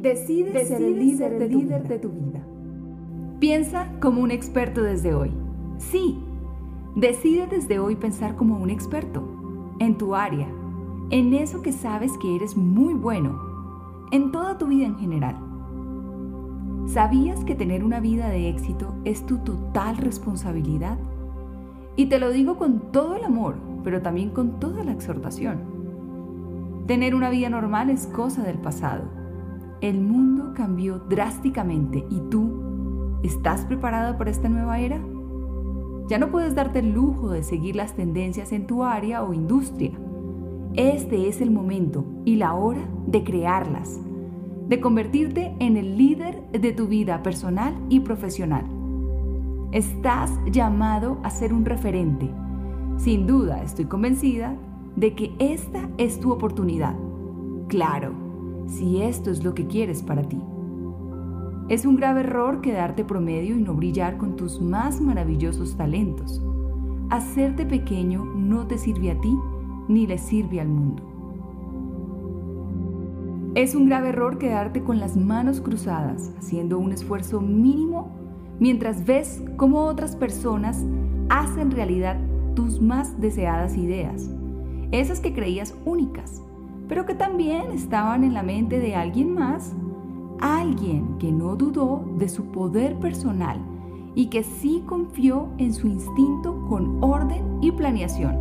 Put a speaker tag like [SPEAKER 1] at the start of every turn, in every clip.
[SPEAKER 1] Decide, ser el líder, de, líder de tu vida. Piensa como un experto desde hoy. Sí, decide desde hoy pensar como un experto en tu área, en eso que sabes que eres muy bueno, en toda tu vida en general. ¿Sabías que tener una vida de éxito es tu total responsabilidad? Y te lo digo con todo el amor, pero también con toda la exhortación. Tener una vida normal es cosa del pasado. El mundo cambió drásticamente y tú, ¿estás preparado para esta nueva era? Ya no puedes darte el lujo de seguir las tendencias en tu área o industria. Este es el momento y la hora de crearlas, de convertirte en el líder de tu vida personal y profesional. Estás llamado a ser un referente. Sin duda, estoy convencida de que esta es tu oportunidad. Claro, si esto es lo que quieres para ti. Es un grave error quedarte promedio y no brillar con tus más maravillosos talentos. Hacerte pequeño no te sirve a ti ni le sirve al mundo. Es un grave error quedarte con las manos cruzadas, haciendo un esfuerzo mínimo mientras ves cómo otras personas hacen realidad tus más deseadas ideas, esas que creías únicas, pero que también estaban en la mente de alguien más, alguien que no dudó de su poder personal y que sí confió en su instinto con orden y planeación.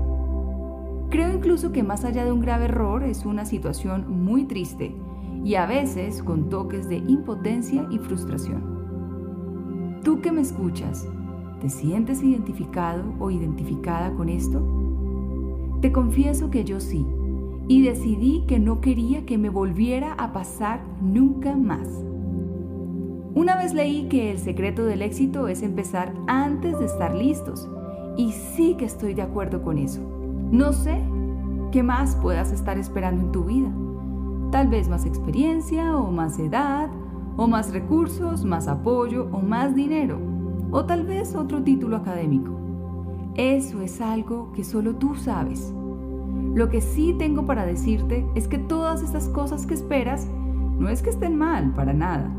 [SPEAKER 1] Creo incluso que más allá de un grave error es una situación muy triste y a veces con toques de impotencia y frustración. Tú que me escuchas, ¿te sientes identificado o identificada con esto? Te confieso que yo sí, y decidí que no quería que me volviera a pasar nunca más. Una vez leí que el secreto del éxito es empezar antes de estar listos, y sí que estoy de acuerdo con eso. No sé qué más puedas estar esperando en tu vida. Tal vez más experiencia o más edad o más recursos, más apoyo o más dinero, o tal vez otro título académico. Eso es algo que solo tú sabes. Lo que sí tengo para decirte es que todas estas cosas que esperas no es que estén mal, para nada,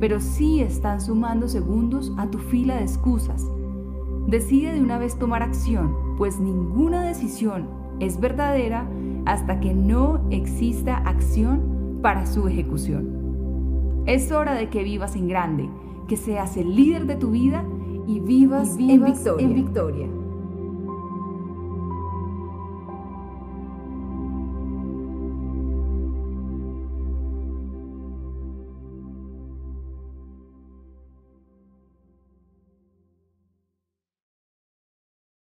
[SPEAKER 1] pero sí están sumando segundos a tu fila de excusas. Decide de una vez tomar acción, pues ninguna decisión es verdadera hasta que no exista acción para su ejecución. Es hora de que vivas en grande, que seas el líder de tu vida y vivas, en victoria.